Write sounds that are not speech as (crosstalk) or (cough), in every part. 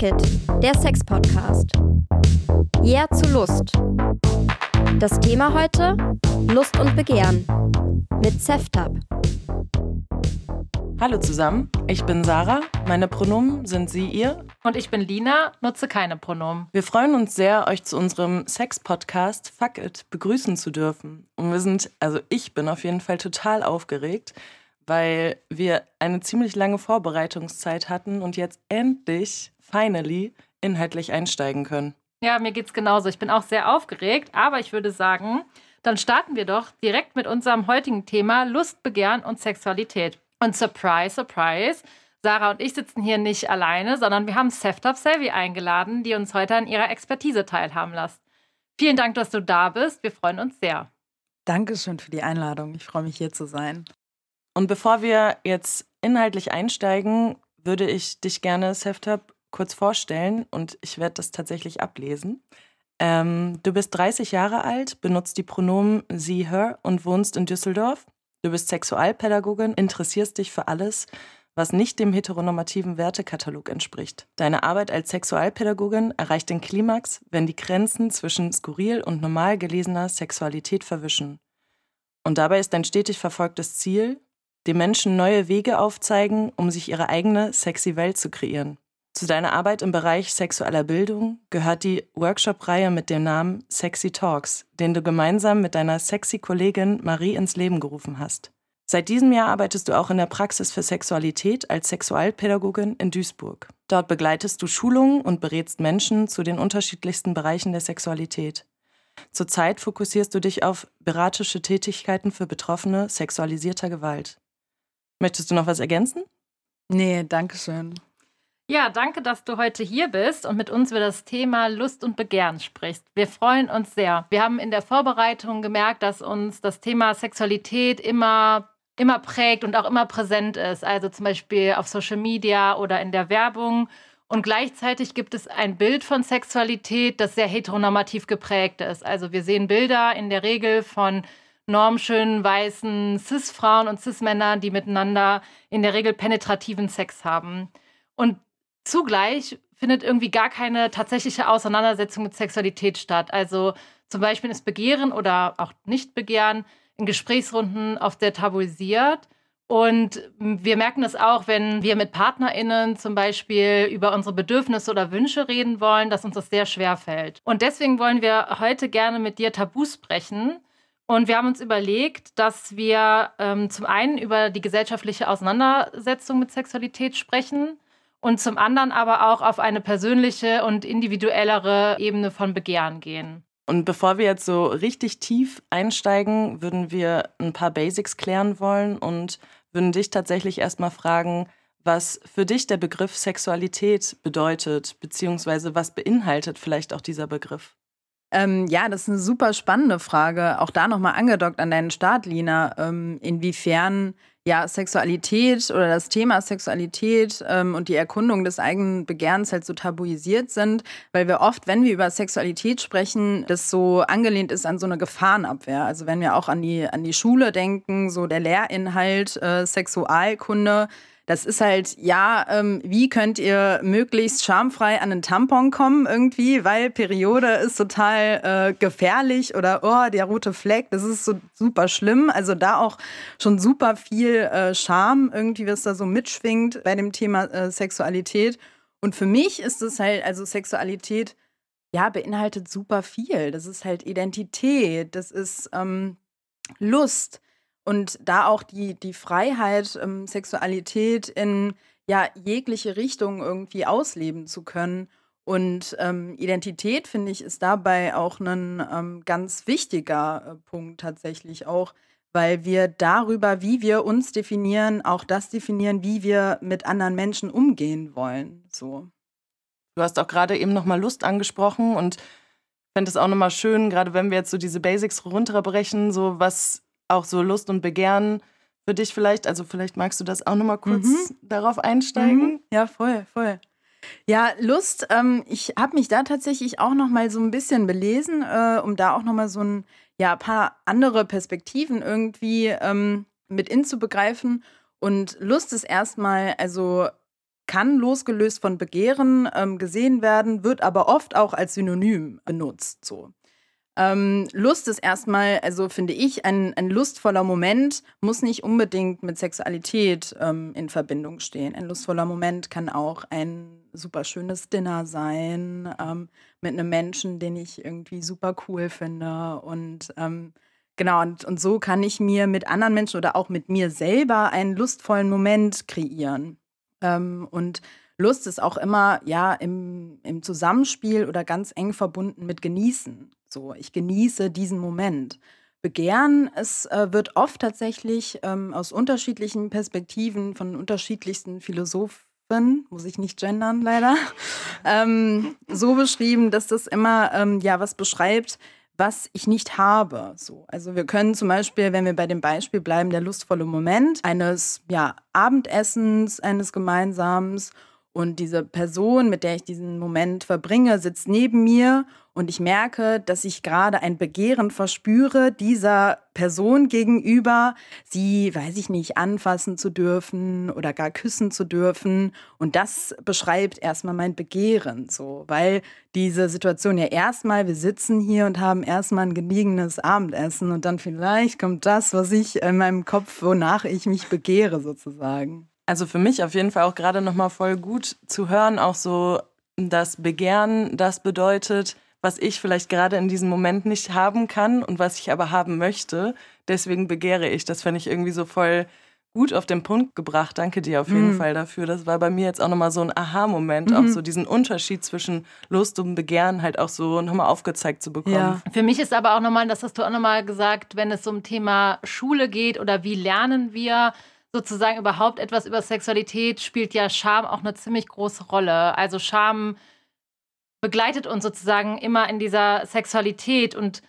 Fuck It, der Sex-Podcast. Yeah zu Lust. Das Thema heute: Lust und Begehren mit Seftab. Hallo zusammen, ich bin Sarah. Meine Pronomen sind sie, ihr. Und ich bin Lina, nutze keine Pronomen. Wir freuen uns sehr, euch zu unserem Sex-Podcast Fuck It begrüßen zu dürfen. Und wir sind, also ich bin auf jeden Fall total aufgeregt, weil wir eine ziemlich lange Vorbereitungszeit hatten und jetzt endlich, finally, inhaltlich einsteigen können. Ja, mir geht's genauso. Ich bin auch sehr aufgeregt, aber ich würde sagen, dann starten wir doch direkt mit unserem heutigen Thema Lust, Begehren und Sexualität. Und surprise, surprise, Sarah und ich sitzen hier nicht alleine, sondern wir haben Seftop Selvi eingeladen, die uns heute an ihrer Expertise teilhaben lässt. Vielen Dank, dass du da bist. Wir freuen uns sehr. Dankeschön für die Einladung. Ich freue mich hier zu sein. Und bevor wir jetzt inhaltlich einsteigen, würde ich dich gerne, Seftop, kurz vorstellen und ich werde das tatsächlich ablesen. Ähm, du bist 30 Jahre alt, benutzt die Pronomen sie, her und wohnst in Düsseldorf. Du bist Sexualpädagogin, interessierst dich für alles, was nicht dem heteronormativen Wertekatalog entspricht. Deine Arbeit als Sexualpädagogin erreicht den Klimax, wenn die Grenzen zwischen skurril und normal gelesener Sexualität verwischen. Und dabei ist dein stetig verfolgtes Ziel, den Menschen neue Wege aufzeigen, um sich ihre eigene sexy Welt zu kreieren. Zu deiner Arbeit im Bereich sexueller Bildung gehört die Workshop-Reihe mit dem Namen Sexy Talks, den du gemeinsam mit deiner sexy Kollegin Marie ins Leben gerufen hast. Seit diesem Jahr arbeitest du auch in der Praxis für Sexualität als Sexualpädagogin in Duisburg. Dort begleitest du Schulungen und berätst Menschen zu den unterschiedlichsten Bereichen der Sexualität. Zurzeit fokussierst du dich auf beratische Tätigkeiten für Betroffene sexualisierter Gewalt. Möchtest du noch was ergänzen? Nee, danke schön. Ja, danke, dass du heute hier bist und mit uns über das Thema Lust und Begehren sprichst. Wir freuen uns sehr. Wir haben in der Vorbereitung gemerkt, dass uns das Thema Sexualität immer immer prägt und auch immer präsent ist. Also zum Beispiel auf Social Media oder in der Werbung. Und gleichzeitig gibt es ein Bild von Sexualität, das sehr heteronormativ geprägt ist. Also wir sehen Bilder in der Regel von normschönen, weißen Cis-Frauen und Cis-Männern, die miteinander in der Regel penetrativen Sex haben. Und Zugleich findet irgendwie gar keine tatsächliche Auseinandersetzung mit Sexualität statt. Also zum Beispiel ist Begehren oder auch Nicht-Begehren in Gesprächsrunden oft sehr tabuisiert. Und wir merken das auch, wenn wir mit PartnerInnen zum Beispiel über unsere Bedürfnisse oder Wünsche reden wollen, dass uns das sehr schwer fällt. Und deswegen wollen wir heute gerne mit dir Tabus sprechen. Und wir haben uns überlegt, dass wir ähm, zum einen über die gesellschaftliche Auseinandersetzung mit Sexualität sprechen und zum anderen aber auch auf eine persönliche und individuellere Ebene von Begehren gehen. Und bevor wir jetzt so richtig tief einsteigen, würden wir ein paar Basics klären wollen und würden dich tatsächlich erstmal fragen, was für dich der Begriff Sexualität bedeutet, beziehungsweise was beinhaltet vielleicht auch dieser Begriff? Ähm, ja, das ist eine super spannende Frage. Auch da nochmal angedockt an deinen Start, Lina. Ähm, inwiefern ja, Sexualität oder das Thema Sexualität ähm, und die Erkundung des eigenen Begehrens halt so tabuisiert sind, weil wir oft, wenn wir über Sexualität sprechen, das so angelehnt ist an so eine Gefahrenabwehr. Also wenn wir auch an die, an die Schule denken, so der Lehrinhalt äh, Sexualkunde, das ist halt, ja, ähm, wie könnt ihr möglichst schamfrei an einen Tampon kommen irgendwie, weil Periode ist total äh, gefährlich oder, oh, der rote Fleck, das ist so super schlimm. Also da auch schon super viel äh, Scham irgendwie, was da so mitschwingt bei dem Thema äh, Sexualität. Und für mich ist es halt, also Sexualität, ja, beinhaltet super viel. Das ist halt Identität, das ist ähm, Lust, und da auch die, die Freiheit, ähm, Sexualität in ja, jegliche Richtung irgendwie ausleben zu können. Und ähm, Identität, finde ich, ist dabei auch ein ähm, ganz wichtiger äh, Punkt tatsächlich auch, weil wir darüber, wie wir uns definieren, auch das definieren, wie wir mit anderen Menschen umgehen wollen. So. Du hast auch gerade eben nochmal Lust angesprochen und fände es auch nochmal schön, gerade wenn wir jetzt so diese Basics runterbrechen, so was auch so Lust und Begehren für dich vielleicht? Also vielleicht magst du das auch nochmal kurz mhm. darauf einsteigen? Mhm. Ja, voll, voll. Ja, Lust. Ähm, ich habe mich da tatsächlich auch noch mal so ein bisschen belesen, äh, um da auch noch mal so ein ja, paar andere Perspektiven irgendwie ähm, mit inzubegreifen. Und Lust ist erstmal also kann losgelöst von Begehren ähm, gesehen werden, wird aber oft auch als Synonym benutzt. So. Ähm, Lust ist erstmal, also finde ich, ein, ein lustvoller Moment muss nicht unbedingt mit Sexualität ähm, in Verbindung stehen. Ein lustvoller Moment kann auch ein super schönes Dinner sein ähm, mit einem Menschen, den ich irgendwie super cool finde. Und ähm, genau, und, und so kann ich mir mit anderen Menschen oder auch mit mir selber einen lustvollen Moment kreieren. Ähm, und Lust ist auch immer ja im, im Zusammenspiel oder ganz eng verbunden mit Genießen. So, ich genieße diesen Moment. Begehren, es äh, wird oft tatsächlich ähm, aus unterschiedlichen Perspektiven von unterschiedlichsten Philosophen, muss ich nicht gendern leider, (laughs) ähm, so beschrieben, dass das immer ähm, ja was beschreibt, was ich nicht habe. So, also wir können zum Beispiel, wenn wir bei dem Beispiel bleiben, der lustvolle Moment eines ja, Abendessens, eines Gemeinsamen und diese Person, mit der ich diesen Moment verbringe, sitzt neben mir und ich merke, dass ich gerade ein Begehren verspüre, dieser Person gegenüber, sie, weiß ich nicht, anfassen zu dürfen oder gar küssen zu dürfen. Und das beschreibt erstmal mein Begehren so, weil diese Situation ja erstmal, wir sitzen hier und haben erstmal ein gediegenes Abendessen und dann vielleicht kommt das, was ich in meinem Kopf, wonach ich mich begehre sozusagen. Also für mich auf jeden Fall auch gerade nochmal voll gut zu hören, auch so das Begehren, das bedeutet, was ich vielleicht gerade in diesem Moment nicht haben kann und was ich aber haben möchte. Deswegen begehre ich. Das fände ich irgendwie so voll gut auf den Punkt gebracht. Danke dir auf jeden mhm. Fall dafür. Das war bei mir jetzt auch nochmal so ein Aha-Moment, mhm. auch so diesen Unterschied zwischen Lust und Begehren halt auch so nochmal aufgezeigt zu bekommen. Ja. Für mich ist aber auch nochmal, das hast du auch nochmal gesagt, wenn es um Thema Schule geht oder wie lernen wir, sozusagen überhaupt etwas über Sexualität, spielt ja Scham auch eine ziemlich große Rolle. Also Scham begleitet uns sozusagen immer in dieser Sexualität. Und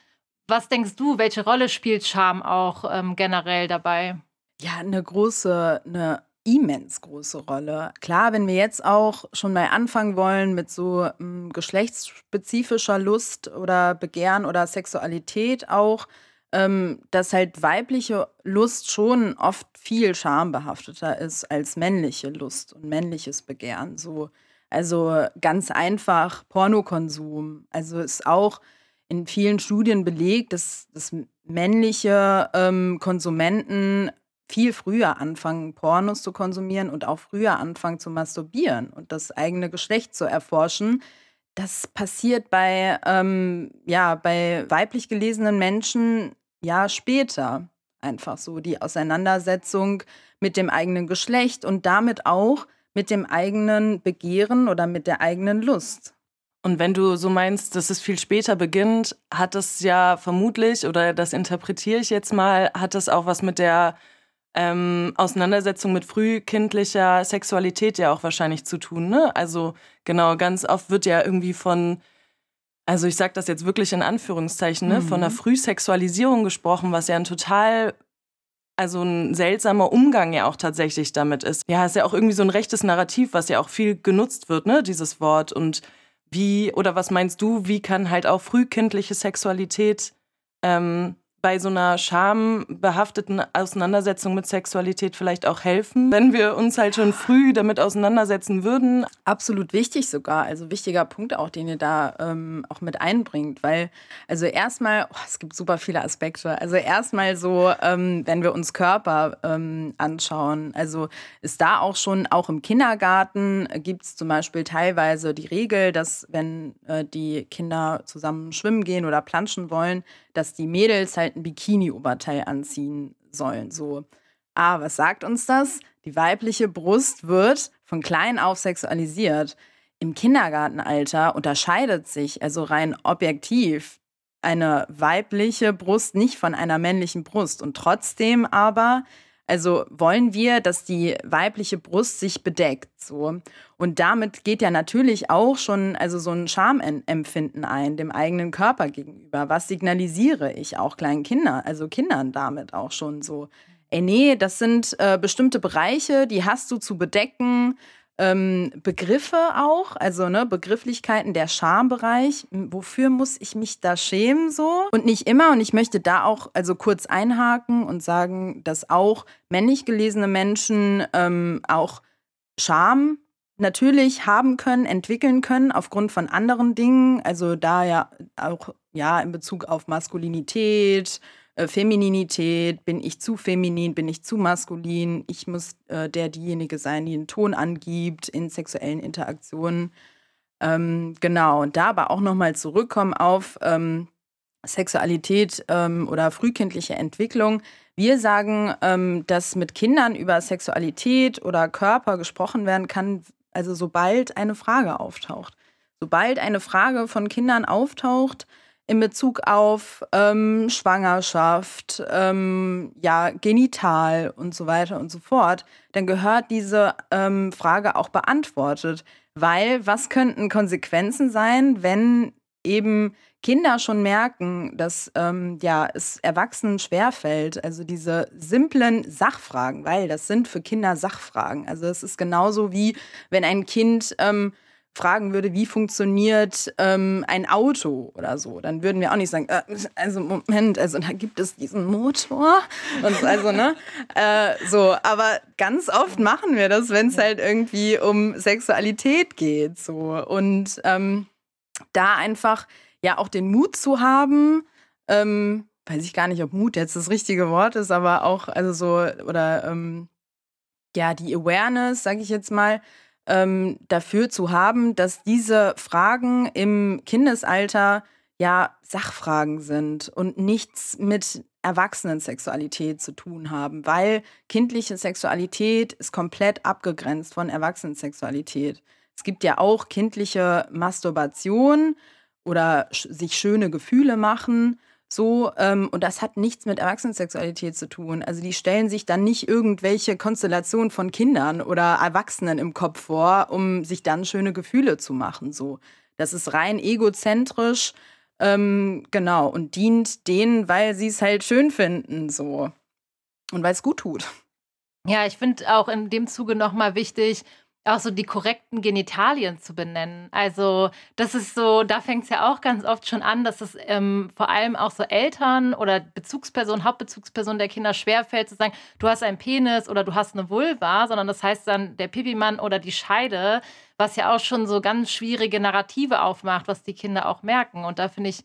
was denkst du, welche Rolle spielt Scham auch ähm, generell dabei? Ja, eine große, eine immens große Rolle. Klar, wenn wir jetzt auch schon mal anfangen wollen mit so ähm, geschlechtsspezifischer Lust oder Begehren oder Sexualität auch, ähm, dass halt weibliche Lust schon oft viel schambehafteter ist als männliche Lust und männliches Begehren. So, also ganz einfach Pornokonsum. Also ist auch in vielen Studien belegt, dass, dass männliche ähm, Konsumenten viel früher anfangen, Pornos zu konsumieren und auch früher anfangen zu masturbieren und das eigene Geschlecht zu erforschen. Das passiert bei, ähm, ja, bei weiblich gelesenen Menschen Jahr später. Einfach so die Auseinandersetzung mit dem eigenen Geschlecht und damit auch mit dem eigenen Begehren oder mit der eigenen Lust. Und wenn du so meinst, dass es viel später beginnt, hat das ja vermutlich, oder das interpretiere ich jetzt mal, hat das auch was mit der ähm, Auseinandersetzung mit frühkindlicher Sexualität ja auch wahrscheinlich zu tun. Ne? Also genau, ganz oft wird ja irgendwie von also ich sage das jetzt wirklich in Anführungszeichen, ne, mhm. von einer Frühsexualisierung gesprochen, was ja ein total, also ein seltsamer Umgang ja auch tatsächlich damit ist. Ja, ist ja auch irgendwie so ein rechtes Narrativ, was ja auch viel genutzt wird, ne, dieses Wort. Und wie, oder was meinst du, wie kann halt auch frühkindliche Sexualität ähm, bei so einer schambehafteten Auseinandersetzung mit Sexualität vielleicht auch helfen, wenn wir uns halt schon früh damit auseinandersetzen würden? Absolut wichtig sogar. Also wichtiger Punkt auch, den ihr da ähm, auch mit einbringt, weil also erstmal, oh, es gibt super viele Aspekte. Also erstmal so, ähm, wenn wir uns Körper ähm, anschauen, also ist da auch schon, auch im Kindergarten gibt es zum Beispiel teilweise die Regel, dass wenn äh, die Kinder zusammen schwimmen gehen oder planschen wollen, dass die Mädels halt ein Bikini-Oberteil anziehen sollen. So, ah, was sagt uns das? Die weibliche Brust wird von klein auf sexualisiert. Im Kindergartenalter unterscheidet sich also rein objektiv eine weibliche Brust nicht von einer männlichen Brust. Und trotzdem aber also wollen wir, dass die weibliche Brust sich bedeckt, so. Und damit geht ja natürlich auch schon also so ein Schamempfinden ein dem eigenen Körper gegenüber. Was signalisiere ich auch kleinen Kindern, also Kindern damit auch schon so? Ey, nee, das sind äh, bestimmte Bereiche, die hast du zu bedecken ähm, Begriffe auch, also ne, Begrifflichkeiten, der Schambereich. Wofür muss ich mich da schämen so? Und nicht immer. Und ich möchte da auch also kurz einhaken und sagen, dass auch männlich gelesene Menschen ähm, auch Scham natürlich haben können, entwickeln können aufgrund von anderen Dingen. Also da ja auch ja in Bezug auf Maskulinität, Femininität, bin ich zu feminin, bin ich zu maskulin, ich muss äh, der diejenige sein, die einen Ton angibt in sexuellen Interaktionen. Ähm, genau, und da aber auch nochmal zurückkommen auf ähm, Sexualität ähm, oder frühkindliche Entwicklung. Wir sagen, ähm, dass mit Kindern über Sexualität oder Körper gesprochen werden kann, also sobald eine Frage auftaucht. Sobald eine Frage von Kindern auftaucht, in Bezug auf ähm, Schwangerschaft, ähm, ja, genital und so weiter und so fort, dann gehört diese ähm, Frage auch beantwortet. Weil was könnten Konsequenzen sein, wenn eben Kinder schon merken, dass ähm, ja, es Erwachsenen schwerfällt, also diese simplen Sachfragen, weil das sind für Kinder Sachfragen. Also es ist genauso wie wenn ein Kind ähm, fragen würde, wie funktioniert ähm, ein Auto oder so, dann würden wir auch nicht sagen, äh, also Moment, also da gibt es diesen Motor und also ne, (laughs) äh, so. Aber ganz oft machen wir das, wenn es halt irgendwie um Sexualität geht, so und ähm, da einfach ja auch den Mut zu haben. Ähm, weiß ich gar nicht, ob Mut jetzt das richtige Wort ist, aber auch also so oder ähm, ja die Awareness, sage ich jetzt mal ähm, dafür zu haben, dass diese Fragen im Kindesalter ja Sachfragen sind und nichts mit Erwachsenensexualität zu tun haben, weil kindliche Sexualität ist komplett abgegrenzt von Erwachsenensexualität. Es gibt ja auch kindliche Masturbation oder sich schöne Gefühle machen so, ähm, und das hat nichts mit Erwachsenensexualität zu tun. Also die stellen sich dann nicht irgendwelche Konstellationen von Kindern oder Erwachsenen im Kopf vor, um sich dann schöne Gefühle zu machen. So, das ist rein egozentrisch, ähm, genau, und dient denen, weil sie es halt schön finden, so. Und weil es gut tut. Ja, ich finde auch in dem Zuge nochmal wichtig, auch so die korrekten Genitalien zu benennen. Also das ist so, da fängt es ja auch ganz oft schon an, dass es ähm, vor allem auch so Eltern oder Bezugspersonen, Hauptbezugspersonen der Kinder schwerfällt zu sagen, du hast einen Penis oder du hast eine Vulva, sondern das heißt dann der Pipimann oder die Scheide, was ja auch schon so ganz schwierige Narrative aufmacht, was die Kinder auch merken. Und da finde ich,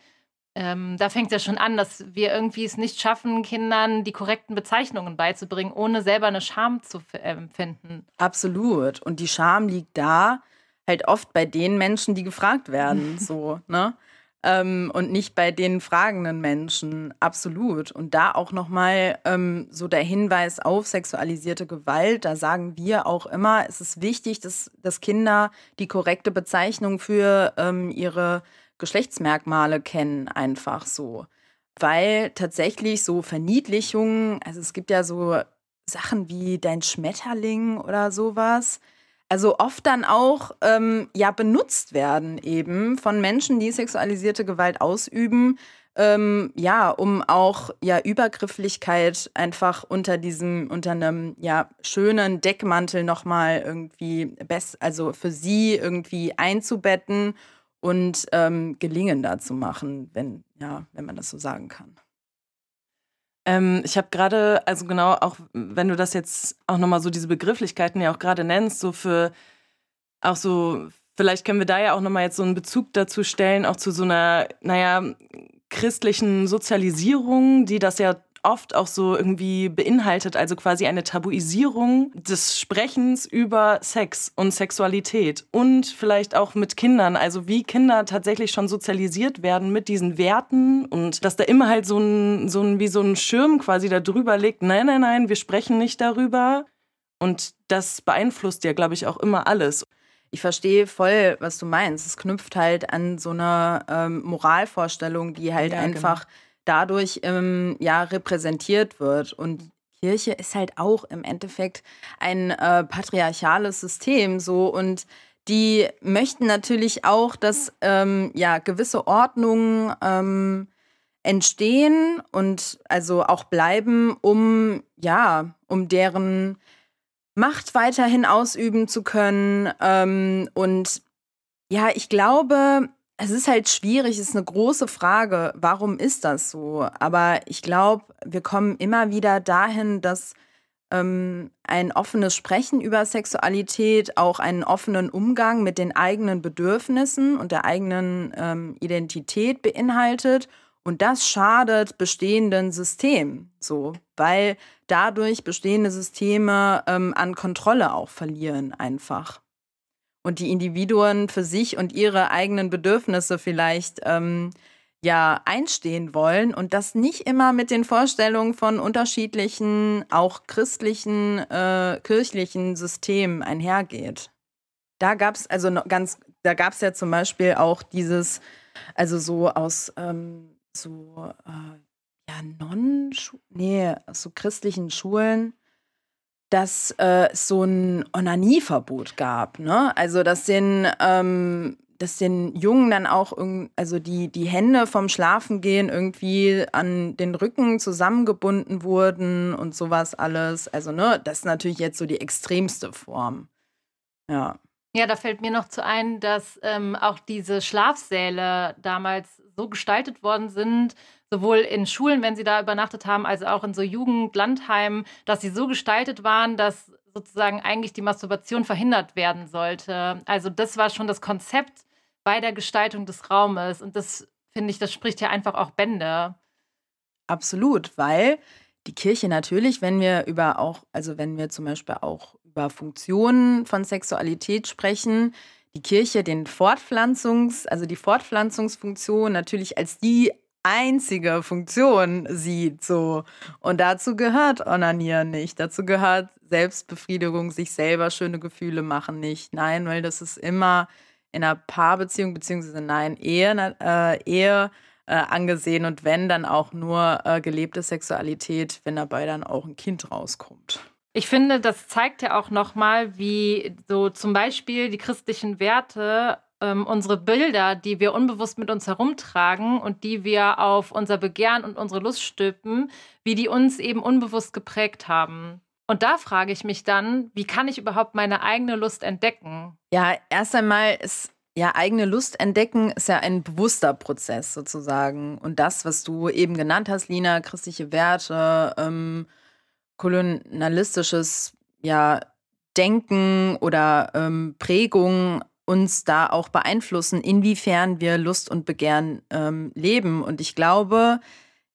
ähm, da fängt es ja schon an, dass wir irgendwie es nicht schaffen, Kindern die korrekten Bezeichnungen beizubringen, ohne selber eine Scham zu empfinden. Absolut. Und die Scham liegt da halt oft bei den Menschen, die gefragt werden, (laughs) so, ne? Ähm, und nicht bei den fragenden Menschen. Absolut. Und da auch nochmal ähm, so der Hinweis auf sexualisierte Gewalt. Da sagen wir auch immer, es ist wichtig, dass, dass Kinder die korrekte Bezeichnung für ähm, ihre Geschlechtsmerkmale kennen, einfach so. Weil tatsächlich so Verniedlichungen, also es gibt ja so Sachen wie dein Schmetterling oder sowas, also oft dann auch ähm, ja benutzt werden eben von Menschen, die sexualisierte Gewalt ausüben, ähm, ja, um auch ja Übergrifflichkeit einfach unter diesem unter einem ja schönen Deckmantel nochmal irgendwie best, also für sie irgendwie einzubetten und ähm, gelingender zu machen, wenn, ja, wenn man das so sagen kann. Ähm, ich habe gerade, also genau, auch wenn du das jetzt auch nochmal so diese Begrifflichkeiten ja auch gerade nennst, so für auch so, vielleicht können wir da ja auch nochmal jetzt so einen Bezug dazu stellen, auch zu so einer, naja, christlichen Sozialisierung, die das ja oft auch so irgendwie beinhaltet, also quasi eine Tabuisierung des Sprechens über Sex und Sexualität und vielleicht auch mit Kindern, also wie Kinder tatsächlich schon sozialisiert werden mit diesen Werten und dass da immer halt so ein, so ein wie so ein Schirm quasi da drüber liegt, nein, nein, nein, wir sprechen nicht darüber und das beeinflusst ja, glaube ich, auch immer alles. Ich verstehe voll, was du meinst. Es knüpft halt an so eine ähm, Moralvorstellung, die halt ja, einfach genau dadurch ähm, ja repräsentiert wird. Und Kirche ist halt auch im Endeffekt ein äh, patriarchales System so und die möchten natürlich auch, dass ähm, ja gewisse Ordnungen ähm, entstehen und also auch bleiben, um ja um deren Macht weiterhin ausüben zu können. Ähm, und ja, ich glaube, es ist halt schwierig, es ist eine große Frage, warum ist das so? Aber ich glaube, wir kommen immer wieder dahin, dass ähm, ein offenes Sprechen über Sexualität, auch einen offenen Umgang mit den eigenen Bedürfnissen und der eigenen ähm, Identität beinhaltet. Und das schadet bestehenden Systemen, so, weil dadurch bestehende Systeme ähm, an Kontrolle auch verlieren einfach. Und die Individuen für sich und ihre eigenen Bedürfnisse vielleicht ähm, ja einstehen wollen und das nicht immer mit den Vorstellungen von unterschiedlichen, auch christlichen, äh, kirchlichen Systemen einhergeht. Da gab es also ganz, da gab es ja zum Beispiel auch dieses, also so aus ähm, so äh, ja non nee so christlichen Schulen dass äh, es so ein Onanieverbot gab. Ne? Also, dass den ähm, dass den Jungen dann auch also die, die Hände vom Schlafengehen irgendwie an den Rücken zusammengebunden wurden und sowas alles. Also, ne, das ist natürlich jetzt so die extremste Form. Ja. Ja, da fällt mir noch zu ein, dass ähm, auch diese Schlafsäle damals so gestaltet worden sind, sowohl in Schulen, wenn sie da übernachtet haben, als auch in so Jugendlandheimen, dass sie so gestaltet waren, dass sozusagen eigentlich die Masturbation verhindert werden sollte. Also das war schon das Konzept bei der Gestaltung des Raumes. Und das finde ich, das spricht ja einfach auch Bände. Absolut, weil die Kirche natürlich, wenn wir über auch, also wenn wir zum Beispiel auch über Funktionen von Sexualität sprechen, die Kirche den Fortpflanzungs, also die Fortpflanzungsfunktion natürlich als die einzige Funktion sieht, so. Und dazu gehört Onanieren nicht. Dazu gehört Selbstbefriedigung, sich selber schöne Gefühle machen nicht. Nein, weil das ist immer in einer Paarbeziehung, beziehungsweise nein, Ehe, äh, Ehe äh, angesehen und wenn, dann auch nur äh, gelebte Sexualität, wenn dabei dann auch ein Kind rauskommt. Ich finde, das zeigt ja auch nochmal, wie so zum Beispiel die christlichen Werte ähm, unsere Bilder, die wir unbewusst mit uns herumtragen und die wir auf unser Begehren und unsere Lust stülpen, wie die uns eben unbewusst geprägt haben. Und da frage ich mich dann, wie kann ich überhaupt meine eigene Lust entdecken? Ja, erst einmal ist ja eigene Lust entdecken ist ja ein bewusster Prozess sozusagen. Und das, was du eben genannt hast, Lina, christliche Werte, ähm, kolonialistisches ja, Denken oder ähm, Prägung uns da auch beeinflussen, inwiefern wir Lust und Begehren ähm, leben. Und ich glaube,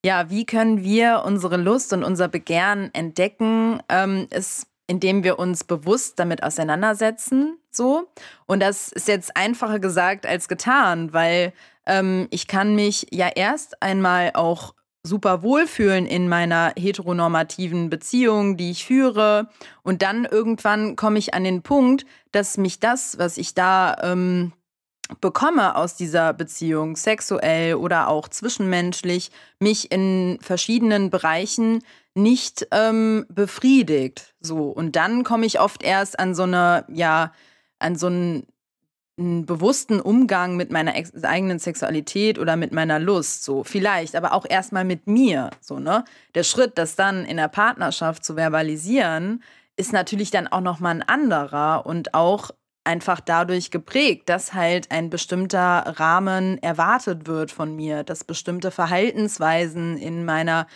ja, wie können wir unsere Lust und unser Begehren entdecken, ähm, ist, indem wir uns bewusst damit auseinandersetzen, so. Und das ist jetzt einfacher gesagt als getan, weil ähm, ich kann mich ja erst einmal auch super wohlfühlen in meiner heteronormativen Beziehung, die ich führe. Und dann irgendwann komme ich an den Punkt, dass mich das, was ich da ähm, bekomme aus dieser Beziehung, sexuell oder auch zwischenmenschlich, mich in verschiedenen Bereichen nicht ähm, befriedigt. So. Und dann komme ich oft erst an so eine, ja, an so einen, einen bewussten Umgang mit meiner eigenen Sexualität oder mit meiner Lust. So, vielleicht, aber auch erstmal mit mir. So, ne? Der Schritt, das dann in der Partnerschaft zu verbalisieren, ist natürlich dann auch nochmal ein anderer und auch einfach dadurch geprägt, dass halt ein bestimmter Rahmen erwartet wird von mir, dass bestimmte Verhaltensweisen in meiner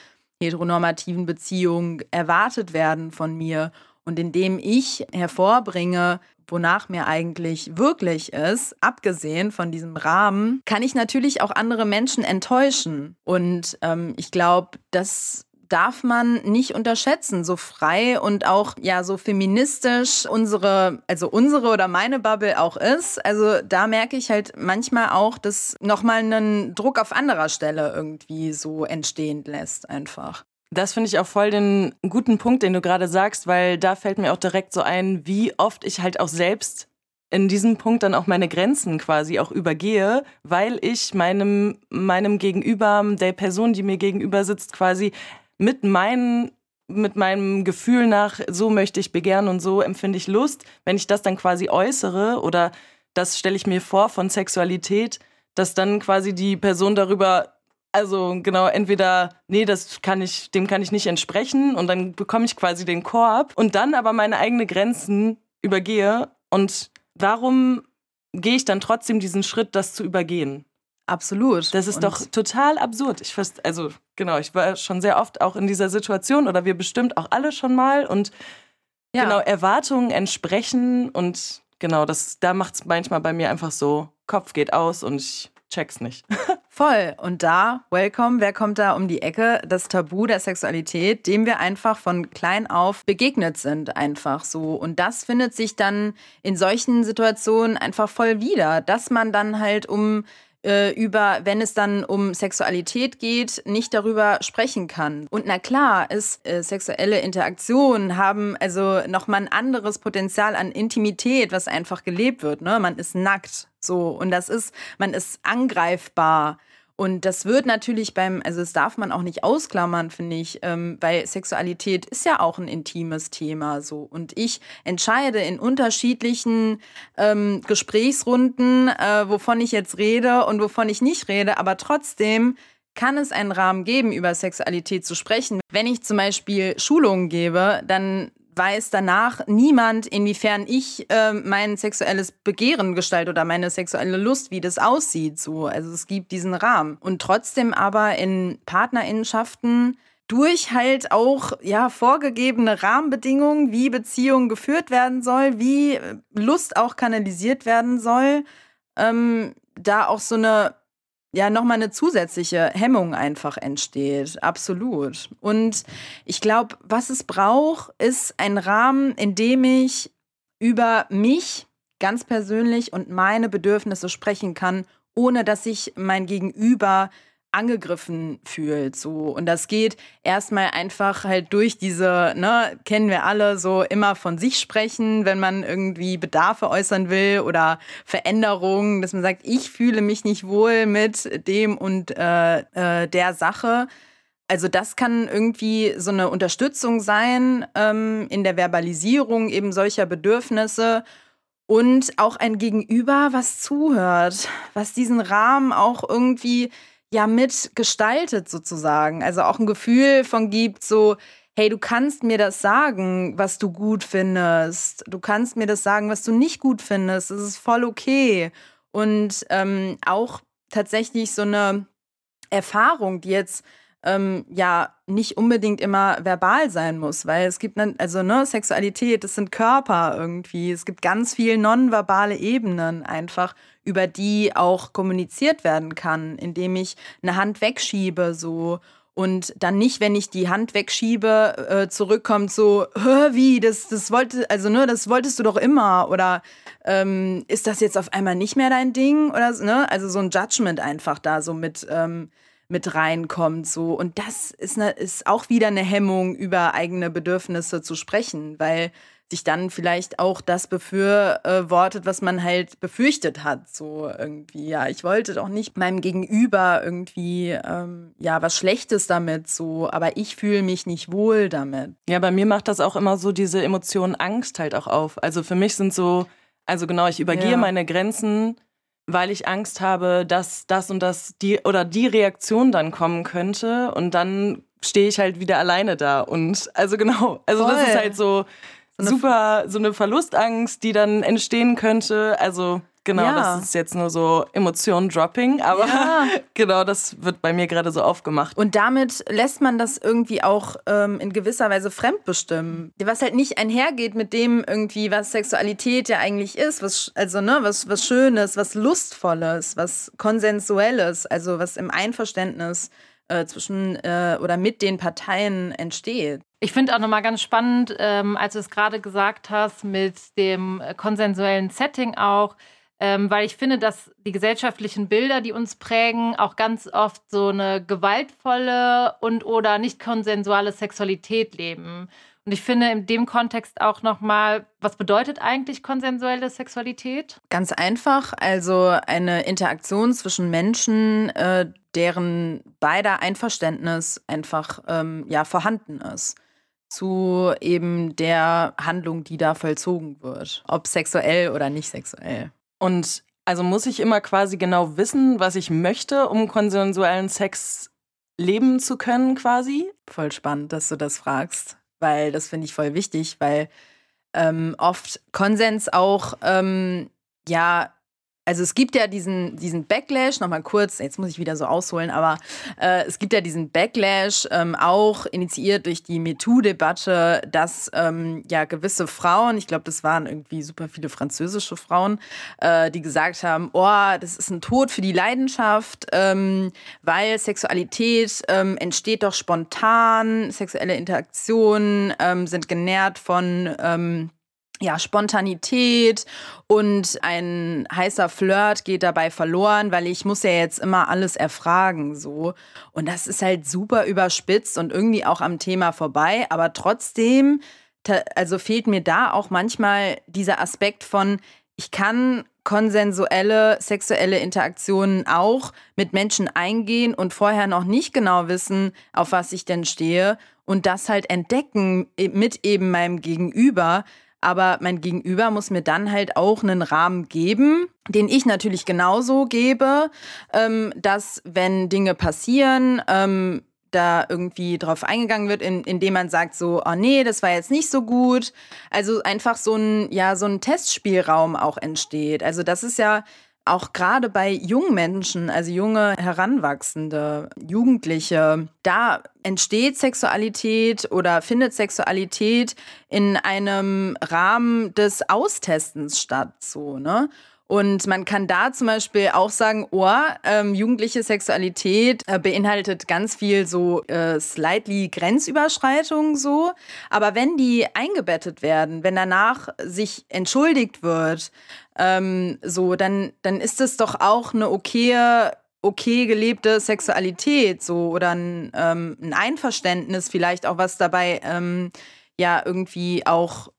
heteronormativen Beziehung erwartet werden von mir und indem ich hervorbringe, wonach mir eigentlich wirklich ist, abgesehen von diesem Rahmen, kann ich natürlich auch andere Menschen enttäuschen. Und ähm, ich glaube, das darf man nicht unterschätzen, so frei und auch ja so feministisch unsere, also unsere oder meine Bubble auch ist. Also da merke ich halt manchmal auch, dass nochmal einen Druck auf anderer Stelle irgendwie so entstehen lässt einfach. Das finde ich auch voll den guten Punkt, den du gerade sagst, weil da fällt mir auch direkt so ein, wie oft ich halt auch selbst in diesem Punkt dann auch meine Grenzen quasi auch übergehe, weil ich meinem, meinem Gegenüber, der Person, die mir gegenüber sitzt, quasi mit meinen mit meinem Gefühl nach, so möchte ich begehren und so empfinde ich Lust, wenn ich das dann quasi äußere oder das stelle ich mir vor von Sexualität, dass dann quasi die Person darüber, also genau, entweder, nee, das kann ich, dem kann ich nicht entsprechen und dann bekomme ich quasi den Korb und dann aber meine eigenen Grenzen übergehe und warum gehe ich dann trotzdem diesen Schritt, das zu übergehen? Absolut. Das ist und doch total absurd. Ich fast, also genau, ich war schon sehr oft auch in dieser Situation oder wir bestimmt auch alle schon mal und ja. genau Erwartungen entsprechen und genau, das da macht es manchmal bei mir einfach so Kopf geht aus und ich check's nicht. (laughs) Voll. Und da, welcome, wer kommt da um die Ecke? Das Tabu der Sexualität, dem wir einfach von klein auf begegnet sind, einfach so. Und das findet sich dann in solchen Situationen einfach voll wieder, dass man dann halt um äh, über, wenn es dann um Sexualität geht, nicht darüber sprechen kann. Und na klar, ist äh, sexuelle Interaktionen haben also nochmal ein anderes Potenzial an Intimität, was einfach gelebt wird. Ne? Man ist nackt so und das ist, man ist angreifbar. Und das wird natürlich beim, also das darf man auch nicht ausklammern, finde ich, ähm, weil Sexualität ist ja auch ein intimes Thema so. Und ich entscheide in unterschiedlichen ähm, Gesprächsrunden, äh, wovon ich jetzt rede und wovon ich nicht rede, aber trotzdem kann es einen Rahmen geben, über Sexualität zu sprechen. Wenn ich zum Beispiel Schulungen gebe, dann weiß danach niemand, inwiefern ich äh, mein sexuelles Begehren gestalte oder meine sexuelle Lust, wie das aussieht. So. Also es gibt diesen Rahmen. Und trotzdem aber in Partnerinnenschaften durch halt auch ja vorgegebene Rahmenbedingungen, wie Beziehung geführt werden soll, wie Lust auch kanalisiert werden soll, ähm, da auch so eine ja nochmal eine zusätzliche Hemmung einfach entsteht. Absolut. Und ich glaube, was es braucht, ist ein Rahmen, in dem ich über mich ganz persönlich und meine Bedürfnisse sprechen kann, ohne dass ich mein Gegenüber angegriffen fühlt. So. Und das geht erstmal einfach halt durch diese, ne, kennen wir alle, so immer von sich sprechen, wenn man irgendwie Bedarfe äußern will oder Veränderungen, dass man sagt, ich fühle mich nicht wohl mit dem und äh, äh, der Sache. Also das kann irgendwie so eine Unterstützung sein ähm, in der Verbalisierung eben solcher Bedürfnisse und auch ein Gegenüber, was zuhört, was diesen Rahmen auch irgendwie ja mitgestaltet sozusagen. Also auch ein Gefühl von gibt, so, hey, du kannst mir das sagen, was du gut findest. Du kannst mir das sagen, was du nicht gut findest. Das ist voll okay. Und ähm, auch tatsächlich so eine Erfahrung, die jetzt ähm, ja nicht unbedingt immer verbal sein muss, weil es gibt, also ne, Sexualität, das sind Körper irgendwie. Es gibt ganz viel nonverbale Ebenen einfach, über die auch kommuniziert werden kann, indem ich eine Hand wegschiebe so. Und dann nicht, wenn ich die Hand wegschiebe, äh, zurückkommt so, wie, das, das wollte, also ne, das wolltest du doch immer. Oder ähm, ist das jetzt auf einmal nicht mehr dein Ding? Oder ne, also so ein Judgment einfach da so mit ähm, mit reinkommt. So. Und das ist, eine, ist auch wieder eine Hemmung, über eigene Bedürfnisse zu sprechen, weil sich dann vielleicht auch das befürwortet, was man halt befürchtet hat. So irgendwie, ja, ich wollte doch nicht meinem Gegenüber irgendwie, ähm, ja, was Schlechtes damit, so, aber ich fühle mich nicht wohl damit. Ja, bei mir macht das auch immer so diese Emotion Angst halt auch auf. Also für mich sind so, also genau, ich übergehe ja. meine Grenzen weil ich Angst habe, dass das und das die oder die Reaktion dann kommen könnte. Und dann stehe ich halt wieder alleine da. Und also genau, also Voll. das ist halt so, so super so eine Verlustangst, die dann entstehen könnte, also Genau, ja. das ist jetzt nur so Emotionen-Dropping, aber ja. (laughs) genau, das wird bei mir gerade so aufgemacht. Und damit lässt man das irgendwie auch ähm, in gewisser Weise fremdbestimmen. Was halt nicht einhergeht mit dem irgendwie, was Sexualität ja eigentlich ist, was, also, ne, was, was Schönes, was Lustvolles, was Konsensuelles, also was im Einverständnis äh, zwischen äh, oder mit den Parteien entsteht. Ich finde auch nochmal ganz spannend, ähm, als du es gerade gesagt hast, mit dem konsensuellen Setting auch, ähm, weil ich finde, dass die gesellschaftlichen Bilder, die uns prägen, auch ganz oft so eine gewaltvolle und oder nicht konsensuale Sexualität leben. Und ich finde in dem Kontext auch nochmal, was bedeutet eigentlich konsensuelle Sexualität? Ganz einfach, also eine Interaktion zwischen Menschen, äh, deren beider Einverständnis einfach ähm, ja vorhanden ist zu eben der Handlung, die da vollzogen wird, ob sexuell oder nicht sexuell. Und also muss ich immer quasi genau wissen, was ich möchte, um konsensuellen Sex leben zu können, quasi? Voll spannend, dass du das fragst, weil das finde ich voll wichtig, weil ähm, oft Konsens auch ähm, ja also es gibt ja diesen, diesen Backlash, nochmal kurz, jetzt muss ich wieder so ausholen, aber äh, es gibt ja diesen Backlash, ähm, auch initiiert durch die MeToo-Debatte, dass ähm, ja gewisse Frauen, ich glaube, das waren irgendwie super viele französische Frauen, äh, die gesagt haben, oh, das ist ein Tod für die Leidenschaft, ähm, weil Sexualität ähm, entsteht doch spontan, sexuelle Interaktionen ähm, sind genährt von ähm, ja, Spontanität und ein heißer Flirt geht dabei verloren, weil ich muss ja jetzt immer alles erfragen, so. Und das ist halt super überspitzt und irgendwie auch am Thema vorbei, aber trotzdem, also fehlt mir da auch manchmal dieser Aspekt von, ich kann konsensuelle sexuelle Interaktionen auch mit Menschen eingehen und vorher noch nicht genau wissen, auf was ich denn stehe und das halt entdecken mit eben meinem Gegenüber, aber mein Gegenüber muss mir dann halt auch einen Rahmen geben, den ich natürlich genauso gebe, ähm, dass wenn Dinge passieren, ähm, da irgendwie drauf eingegangen wird, in, indem man sagt so, oh nee, das war jetzt nicht so gut. Also einfach so ein, ja, so ein Testspielraum auch entsteht. Also das ist ja auch gerade bei jungen Menschen, also junge Heranwachsende, Jugendliche, da entsteht Sexualität oder findet Sexualität in einem Rahmen des Austestens statt, so, ne? Und man kann da zum Beispiel auch sagen, oh, ähm, jugendliche Sexualität äh, beinhaltet ganz viel so äh, slightly Grenzüberschreitung so. Aber wenn die eingebettet werden, wenn danach sich entschuldigt wird, ähm, so, dann, dann ist es doch auch eine okaye okay gelebte Sexualität so oder ein, ähm, ein Einverständnis vielleicht auch was dabei ähm, ja irgendwie auch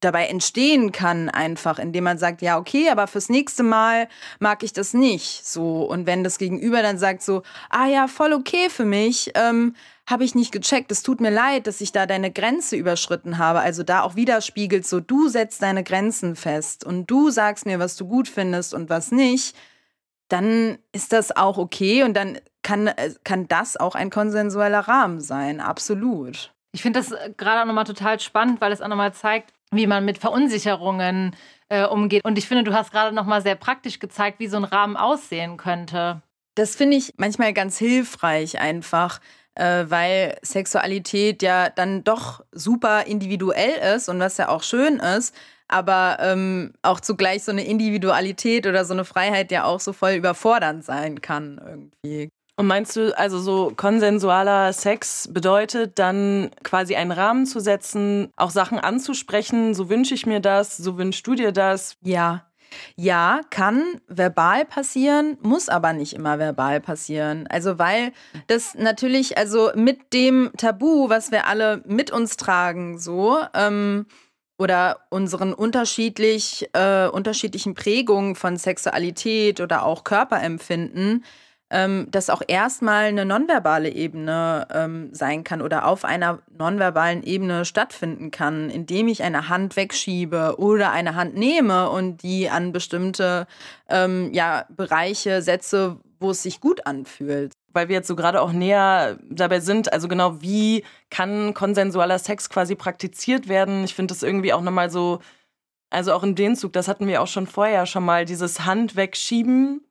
dabei entstehen kann, einfach, indem man sagt, ja, okay, aber fürs nächste Mal mag ich das nicht. So. Und wenn das Gegenüber dann sagt, so, ah ja, voll okay für mich, ähm, habe ich nicht gecheckt. Es tut mir leid, dass ich da deine Grenze überschritten habe. Also da auch widerspiegelt, so, du setzt deine Grenzen fest und du sagst mir, was du gut findest und was nicht. Dann ist das auch okay und dann kann, äh, kann das auch ein konsensueller Rahmen sein. Absolut. Ich finde das äh, gerade auch nochmal total spannend, weil es auch nochmal zeigt, wie man mit Verunsicherungen äh, umgeht. Und ich finde, du hast gerade noch mal sehr praktisch gezeigt, wie so ein Rahmen aussehen könnte. Das finde ich manchmal ganz hilfreich einfach, äh, weil Sexualität ja dann doch super individuell ist und was ja auch schön ist, aber ähm, auch zugleich so eine Individualität oder so eine Freiheit ja auch so voll überfordernd sein kann irgendwie. Und meinst du, also so konsensualer Sex bedeutet dann quasi einen Rahmen zu setzen, auch Sachen anzusprechen, so wünsche ich mir das, so wünschst du dir das? Ja. Ja, kann verbal passieren, muss aber nicht immer verbal passieren. Also weil das natürlich, also mit dem Tabu, was wir alle mit uns tragen, so, ähm, oder unseren unterschiedlich, äh, unterschiedlichen Prägungen von Sexualität oder auch Körperempfinden, ähm, das auch erstmal eine nonverbale Ebene ähm, sein kann oder auf einer nonverbalen Ebene stattfinden kann, indem ich eine Hand wegschiebe oder eine Hand nehme und die an bestimmte ähm, ja, Bereiche setze, wo es sich gut anfühlt. Weil wir jetzt so gerade auch näher dabei sind, also genau, wie kann konsensualer Sex quasi praktiziert werden? Ich finde das irgendwie auch nochmal so, also auch in den Zug, das hatten wir auch schon vorher schon mal, dieses Hand wegschieben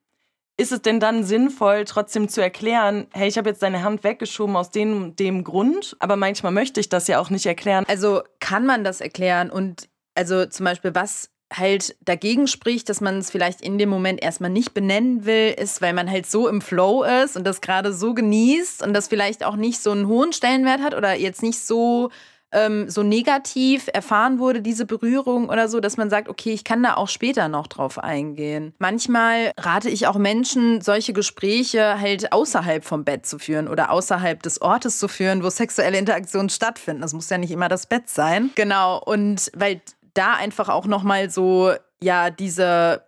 ist es denn dann sinnvoll, trotzdem zu erklären, hey, ich habe jetzt deine Hand weggeschoben aus dem, dem Grund, aber manchmal möchte ich das ja auch nicht erklären. Also kann man das erklären und also zum Beispiel, was halt dagegen spricht, dass man es vielleicht in dem Moment erstmal nicht benennen will, ist, weil man halt so im Flow ist und das gerade so genießt und das vielleicht auch nicht so einen hohen Stellenwert hat oder jetzt nicht so ähm, so negativ erfahren wurde, diese Berührung oder so, dass man sagt, okay, ich kann da auch später noch drauf eingehen. Manchmal rate ich auch Menschen, solche Gespräche halt außerhalb vom Bett zu führen oder außerhalb des Ortes zu führen, wo sexuelle Interaktionen stattfinden. Das muss ja nicht immer das Bett sein. Genau. Und weil da einfach auch nochmal so, ja, diese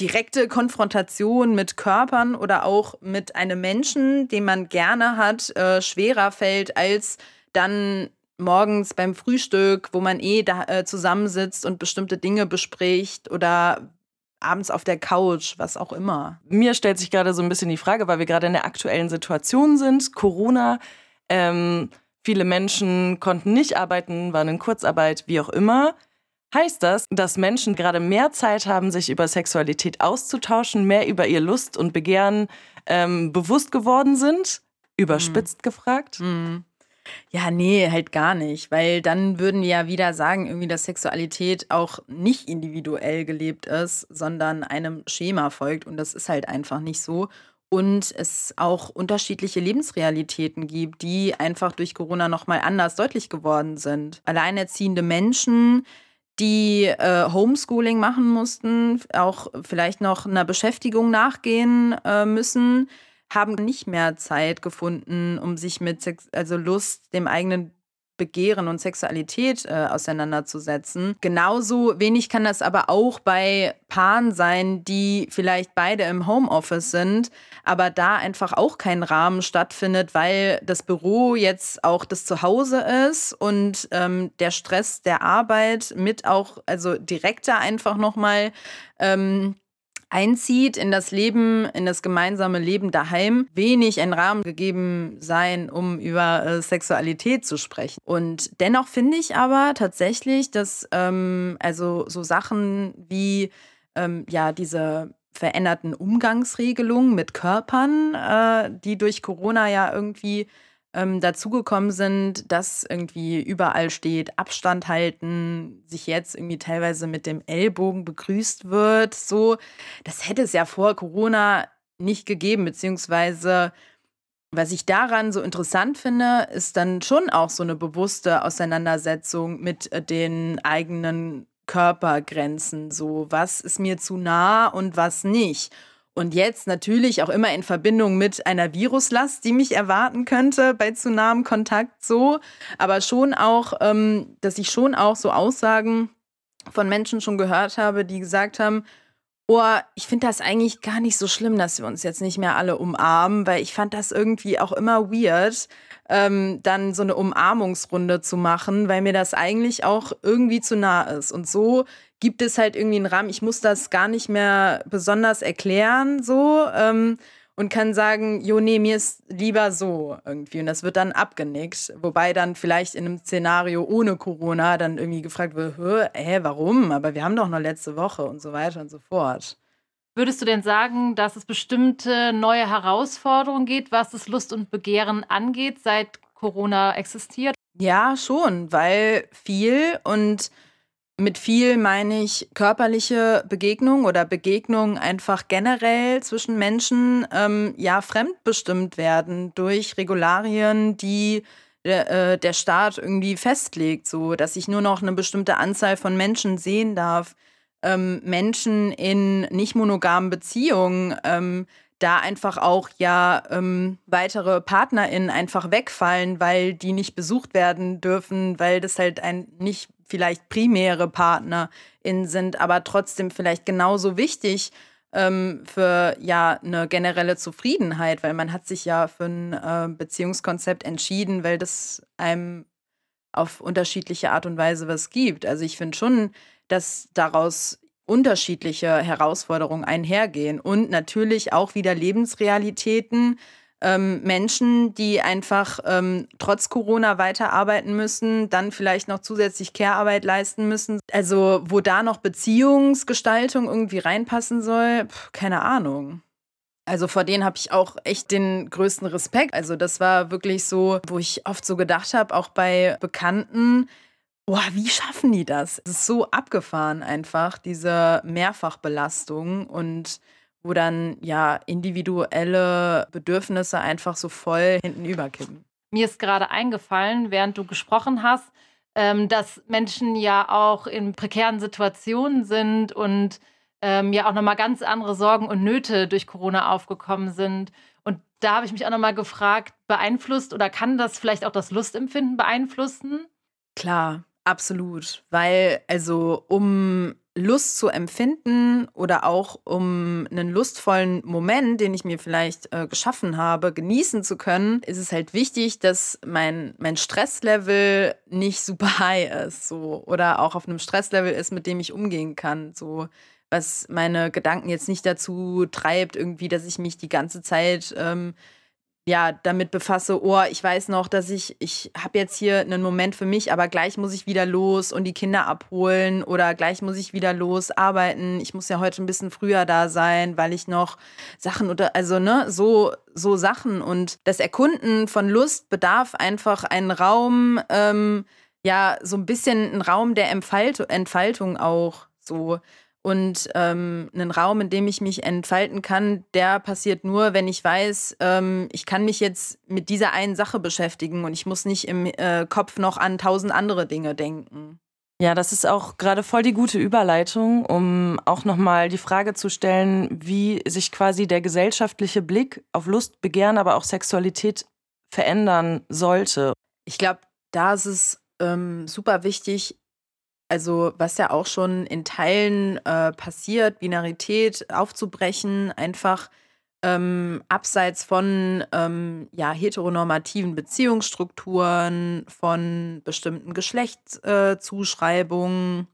direkte Konfrontation mit Körpern oder auch mit einem Menschen, den man gerne hat, äh, schwerer fällt als dann morgens beim Frühstück, wo man eh da äh, zusammensitzt und bestimmte Dinge bespricht oder abends auf der Couch, was auch immer. Mir stellt sich gerade so ein bisschen die Frage, weil wir gerade in der aktuellen Situation sind, Corona. Ähm, viele Menschen konnten nicht arbeiten, waren in Kurzarbeit, wie auch immer. Heißt das, dass Menschen gerade mehr Zeit haben, sich über Sexualität auszutauschen, mehr über ihr Lust und Begehren ähm, bewusst geworden sind? Überspitzt mhm. gefragt? Mhm. Ja, nee, halt gar nicht, weil dann würden wir ja wieder sagen, irgendwie, dass Sexualität auch nicht individuell gelebt ist, sondern einem Schema folgt und das ist halt einfach nicht so. Und es auch unterschiedliche Lebensrealitäten gibt, die einfach durch Corona nochmal anders deutlich geworden sind. Alleinerziehende Menschen, die äh, Homeschooling machen mussten, auch vielleicht noch einer Beschäftigung nachgehen äh, müssen, haben nicht mehr Zeit gefunden, um sich mit Sex also Lust, dem eigenen Begehren und Sexualität äh, auseinanderzusetzen. Genauso wenig kann das aber auch bei Paaren sein, die vielleicht beide im Homeoffice sind, aber da einfach auch kein Rahmen stattfindet, weil das Büro jetzt auch das Zuhause ist und ähm, der Stress der Arbeit mit auch, also direkter einfach nochmal ähm, einzieht in das Leben, in das gemeinsame Leben daheim, wenig ein Rahmen gegeben sein, um über äh, Sexualität zu sprechen. Und dennoch finde ich aber tatsächlich, dass ähm, also so Sachen wie ähm, ja diese veränderten Umgangsregelungen mit Körpern, äh, die durch Corona ja irgendwie ähm, dazugekommen sind, dass irgendwie überall steht, Abstand halten, sich jetzt irgendwie teilweise mit dem Ellbogen begrüßt wird. So, das hätte es ja vor Corona nicht gegeben, beziehungsweise was ich daran so interessant finde, ist dann schon auch so eine bewusste Auseinandersetzung mit äh, den eigenen Körpergrenzen. So, was ist mir zu nah und was nicht. Und jetzt natürlich auch immer in Verbindung mit einer Viruslast, die mich erwarten könnte bei zu nahem Kontakt so. Aber schon auch, ähm, dass ich schon auch so Aussagen von Menschen schon gehört habe, die gesagt haben, oh, ich finde das eigentlich gar nicht so schlimm, dass wir uns jetzt nicht mehr alle umarmen, weil ich fand das irgendwie auch immer weird, ähm, dann so eine Umarmungsrunde zu machen, weil mir das eigentlich auch irgendwie zu nah ist. Und so gibt es halt irgendwie einen Rahmen. Ich muss das gar nicht mehr besonders erklären, so. Ähm, und kann sagen, jo, nee, mir ist lieber so irgendwie. Und das wird dann abgenickt. Wobei dann vielleicht in einem Szenario ohne Corona dann irgendwie gefragt wird, hä, warum? Aber wir haben doch noch letzte Woche und so weiter und so fort. Würdest du denn sagen, dass es bestimmte neue Herausforderungen gibt, was das Lust und Begehren angeht, seit Corona existiert? Ja, schon, weil viel und mit viel meine ich körperliche Begegnung oder Begegnung einfach generell zwischen Menschen, ähm, ja, fremdbestimmt werden durch Regularien, die der, äh, der Staat irgendwie festlegt, so dass ich nur noch eine bestimmte Anzahl von Menschen sehen darf. Ähm, Menschen in nicht monogamen Beziehungen, ähm, da einfach auch ja ähm, weitere PartnerInnen einfach wegfallen, weil die nicht besucht werden dürfen, weil das halt ein nicht vielleicht primäre PartnerInnen sind, aber trotzdem vielleicht genauso wichtig ähm, für ja eine generelle Zufriedenheit, weil man hat sich ja für ein äh, Beziehungskonzept entschieden, weil das einem auf unterschiedliche Art und Weise was gibt. Also ich finde schon, dass daraus unterschiedliche Herausforderungen einhergehen und natürlich auch wieder Lebensrealitäten, ähm, Menschen, die einfach ähm, trotz Corona weiterarbeiten müssen, dann vielleicht noch zusätzlich Care-Arbeit leisten müssen. Also wo da noch Beziehungsgestaltung irgendwie reinpassen soll, pf, keine Ahnung. Also vor denen habe ich auch echt den größten Respekt. Also das war wirklich so, wo ich oft so gedacht habe, auch bei Bekannten, boah, wie schaffen die das? Es ist so abgefahren einfach, diese Mehrfachbelastung und wo dann ja individuelle Bedürfnisse einfach so voll hinten überkippen. Mir ist gerade eingefallen, während du gesprochen hast, ähm, dass Menschen ja auch in prekären Situationen sind und ähm, ja auch nochmal ganz andere Sorgen und Nöte durch Corona aufgekommen sind. Und da habe ich mich auch nochmal gefragt, beeinflusst oder kann das vielleicht auch das Lustempfinden beeinflussen? Klar, absolut. Weil, also, um Lust zu empfinden oder auch um einen lustvollen Moment, den ich mir vielleicht äh, geschaffen habe, genießen zu können, ist es halt wichtig, dass mein, mein Stresslevel nicht super high ist, so oder auch auf einem Stresslevel ist, mit dem ich umgehen kann, so was meine Gedanken jetzt nicht dazu treibt, irgendwie, dass ich mich die ganze Zeit ähm, ja, damit befasse, oh, ich weiß noch, dass ich, ich habe jetzt hier einen Moment für mich, aber gleich muss ich wieder los und die Kinder abholen oder gleich muss ich wieder los arbeiten. Ich muss ja heute ein bisschen früher da sein, weil ich noch Sachen oder, also, ne, so, so Sachen. Und das Erkunden von Lust bedarf einfach einen Raum, ähm, ja, so ein bisschen ein Raum der Entfalt Entfaltung auch so. Und ähm, ein Raum, in dem ich mich entfalten kann, der passiert nur, wenn ich weiß, ähm, ich kann mich jetzt mit dieser einen Sache beschäftigen und ich muss nicht im äh, Kopf noch an tausend andere Dinge denken. Ja, das ist auch gerade voll die gute Überleitung, um auch nochmal die Frage zu stellen, wie sich quasi der gesellschaftliche Blick auf Lust, Begehren, aber auch Sexualität verändern sollte. Ich glaube, da ist es ähm, super wichtig, also was ja auch schon in Teilen äh, passiert, Binarität aufzubrechen, einfach ähm, abseits von ähm, ja, heteronormativen Beziehungsstrukturen, von bestimmten Geschlechtszuschreibungen äh,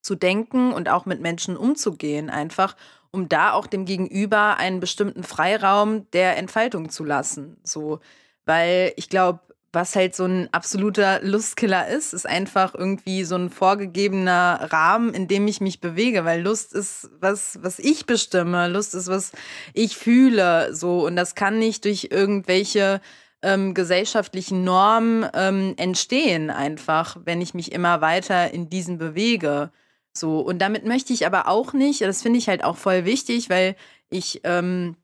zu denken und auch mit Menschen umzugehen, einfach um da auch dem Gegenüber einen bestimmten Freiraum der Entfaltung zu lassen. So, weil ich glaube, was halt so ein absoluter Lustkiller ist, ist einfach irgendwie so ein vorgegebener Rahmen, in dem ich mich bewege, weil Lust ist was, was ich bestimme. Lust ist was ich fühle, so. Und das kann nicht durch irgendwelche ähm, gesellschaftlichen Normen ähm, entstehen, einfach, wenn ich mich immer weiter in diesen bewege. So. Und damit möchte ich aber auch nicht, das finde ich halt auch voll wichtig, weil ich ähm,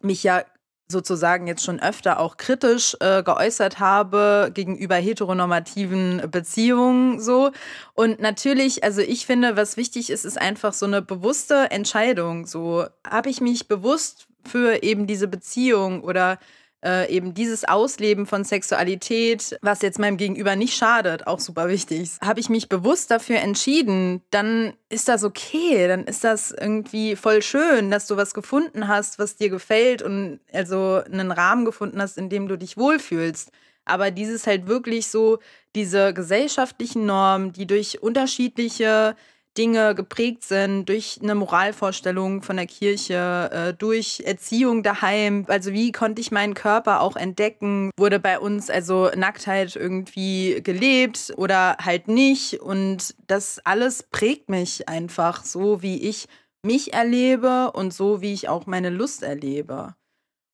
mich ja sozusagen jetzt schon öfter auch kritisch äh, geäußert habe gegenüber heteronormativen Beziehungen so. Und natürlich also ich finde was wichtig ist ist einfach so eine bewusste Entscheidung so. Habe ich mich bewusst für eben diese Beziehung oder äh, eben dieses Ausleben von Sexualität, was jetzt meinem Gegenüber nicht schadet, auch super wichtig. Habe ich mich bewusst dafür entschieden, dann ist das okay, dann ist das irgendwie voll schön, dass du was gefunden hast, was dir gefällt und also einen Rahmen gefunden hast, in dem du dich wohlfühlst. Aber dieses halt wirklich so, diese gesellschaftlichen Normen, die durch unterschiedliche Dinge geprägt sind durch eine Moralvorstellung von der Kirche, äh, durch Erziehung daheim. Also wie konnte ich meinen Körper auch entdecken? Wurde bei uns also Nacktheit irgendwie gelebt oder halt nicht? Und das alles prägt mich einfach so, wie ich mich erlebe und so, wie ich auch meine Lust erlebe.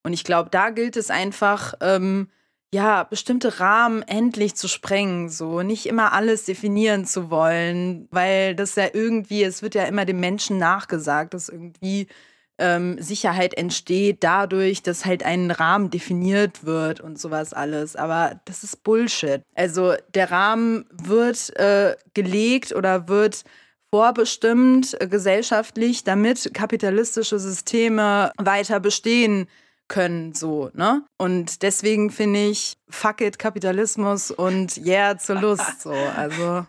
Und ich glaube, da gilt es einfach, ähm, ja, bestimmte Rahmen endlich zu sprengen, so nicht immer alles definieren zu wollen, weil das ja irgendwie, es wird ja immer dem Menschen nachgesagt, dass irgendwie ähm, Sicherheit entsteht dadurch, dass halt ein Rahmen definiert wird und sowas alles. Aber das ist Bullshit. Also der Rahmen wird äh, gelegt oder wird vorbestimmt äh, gesellschaftlich, damit kapitalistische Systeme weiter bestehen können, so, ne? Und deswegen finde ich, fuck it, Kapitalismus und yeah zur Lust, (laughs) so, also.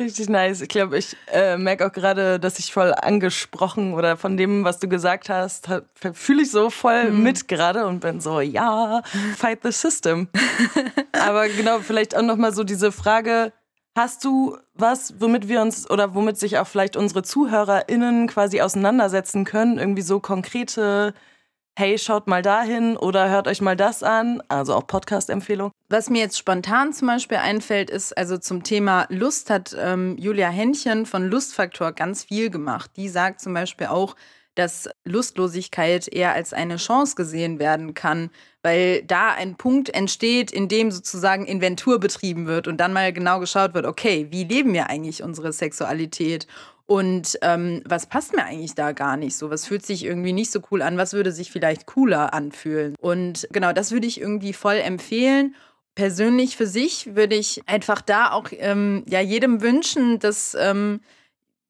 Richtig nice. Ich glaube, ich äh, merke auch gerade, dass ich voll angesprochen oder von dem, was du gesagt hast, fühle ich so voll mhm. mit gerade und bin so, ja, fight the system. (laughs) Aber genau, vielleicht auch nochmal so diese Frage, hast du was, womit wir uns oder womit sich auch vielleicht unsere ZuhörerInnen quasi auseinandersetzen können? Irgendwie so konkrete hey, schaut mal dahin oder hört euch mal das an. Also auch Podcast-Empfehlung. Was mir jetzt spontan zum Beispiel einfällt, ist, also zum Thema Lust hat ähm, Julia Händchen von Lustfaktor ganz viel gemacht. Die sagt zum Beispiel auch, dass Lustlosigkeit eher als eine Chance gesehen werden kann, weil da ein Punkt entsteht, in dem sozusagen Inventur betrieben wird und dann mal genau geschaut wird, okay, wie leben wir eigentlich unsere Sexualität und ähm, was passt mir eigentlich da gar nicht so? Was fühlt sich irgendwie nicht so cool an? Was würde sich vielleicht cooler anfühlen? Und genau, das würde ich irgendwie voll empfehlen. Persönlich für sich würde ich einfach da auch ähm, ja, jedem wünschen, dass ähm,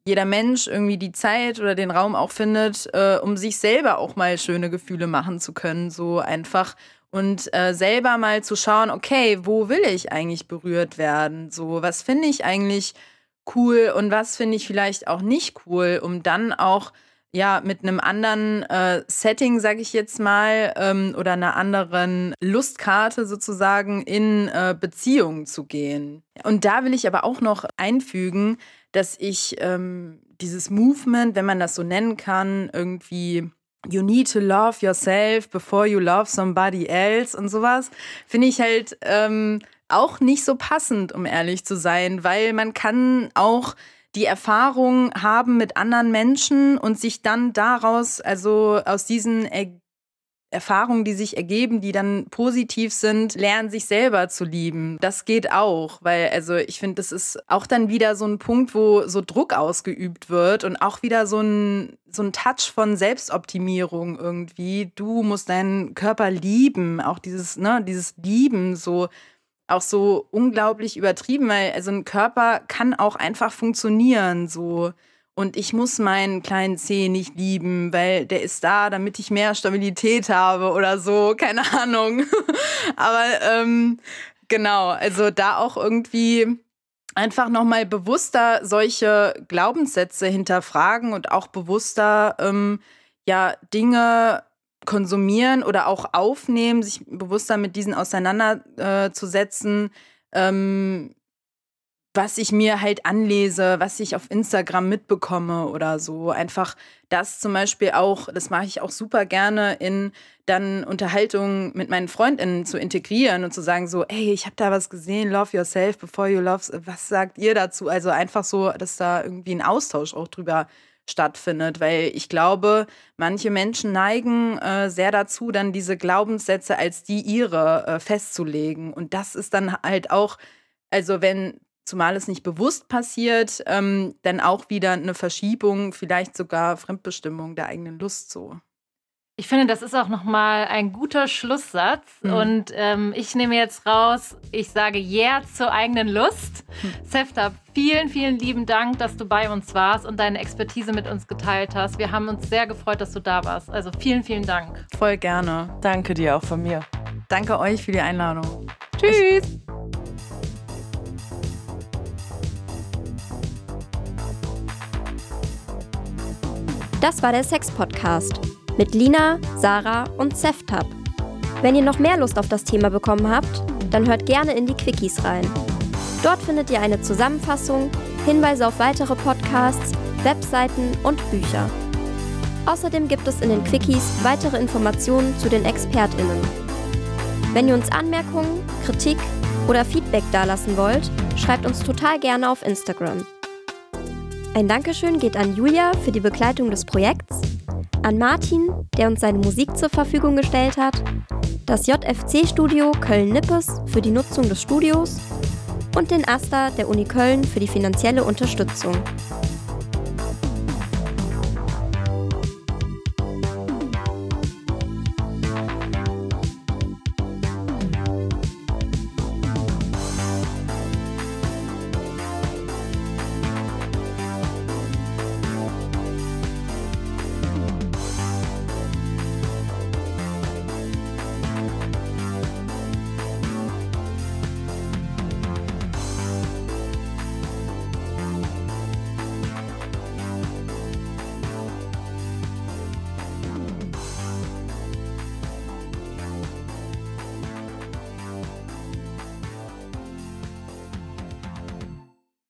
jeder Mensch irgendwie die Zeit oder den Raum auch findet, äh, um sich selber auch mal schöne Gefühle machen zu können. So einfach und äh, selber mal zu schauen, okay, wo will ich eigentlich berührt werden? So, was finde ich eigentlich cool und was finde ich vielleicht auch nicht cool, um dann auch ja mit einem anderen äh, Setting, sage ich jetzt mal, ähm, oder einer anderen Lustkarte sozusagen in äh, Beziehungen zu gehen. Und da will ich aber auch noch einfügen, dass ich ähm, dieses Movement, wenn man das so nennen kann, irgendwie you need to love yourself before you love somebody else und sowas, finde ich halt ähm, auch nicht so passend, um ehrlich zu sein, weil man kann auch die Erfahrung haben mit anderen Menschen und sich dann daraus, also aus diesen er Erfahrungen, die sich ergeben, die dann positiv sind, lernen sich selber zu lieben. Das geht auch, weil also ich finde, das ist auch dann wieder so ein Punkt, wo so Druck ausgeübt wird und auch wieder so ein so ein Touch von Selbstoptimierung irgendwie. Du musst deinen Körper lieben, auch dieses ne, dieses Lieben so auch so unglaublich übertrieben, weil also ein Körper kann auch einfach funktionieren so und ich muss meinen kleinen Zeh nicht lieben, weil der ist da, damit ich mehr Stabilität habe oder so, keine Ahnung. (laughs) Aber ähm, genau, also da auch irgendwie einfach nochmal bewusster solche Glaubenssätze hinterfragen und auch bewusster ähm, ja Dinge konsumieren oder auch aufnehmen, sich bewusster mit diesen auseinanderzusetzen. Äh, ähm, was ich mir halt anlese, was ich auf Instagram mitbekomme oder so. Einfach das zum Beispiel auch, das mache ich auch super gerne in dann Unterhaltungen mit meinen Freundinnen zu integrieren und zu sagen so, ey, ich habe da was gesehen, love yourself before you love, was sagt ihr dazu? Also einfach so, dass da irgendwie ein Austausch auch drüber stattfindet, weil ich glaube, manche Menschen neigen äh, sehr dazu, dann diese Glaubenssätze als die ihre äh, festzulegen und das ist dann halt auch also wenn zumal es nicht bewusst passiert, ähm, dann auch wieder eine Verschiebung, vielleicht sogar Fremdbestimmung der eigenen Lust so. Ich finde, das ist auch nochmal ein guter Schlusssatz. Mhm. Und ähm, ich nehme jetzt raus, ich sage Yeah zur eigenen Lust. Mhm. Sefta, vielen, vielen lieben Dank, dass du bei uns warst und deine Expertise mit uns geteilt hast. Wir haben uns sehr gefreut, dass du da warst. Also vielen, vielen Dank. Voll gerne. Danke dir auch von mir. Danke euch für die Einladung. Tschüss. Ich Das war der Sex-Podcast mit Lina, Sarah und Seftab. Wenn ihr noch mehr Lust auf das Thema bekommen habt, dann hört gerne in die Quickies rein. Dort findet ihr eine Zusammenfassung, Hinweise auf weitere Podcasts, Webseiten und Bücher. Außerdem gibt es in den Quickies weitere Informationen zu den ExpertInnen. Wenn ihr uns Anmerkungen, Kritik oder Feedback dalassen wollt, schreibt uns total gerne auf Instagram. Ein Dankeschön geht an Julia für die Begleitung des Projekts, an Martin, der uns seine Musik zur Verfügung gestellt hat, das JFC-Studio Köln-Nippes für die Nutzung des Studios und den AStA der Uni Köln für die finanzielle Unterstützung.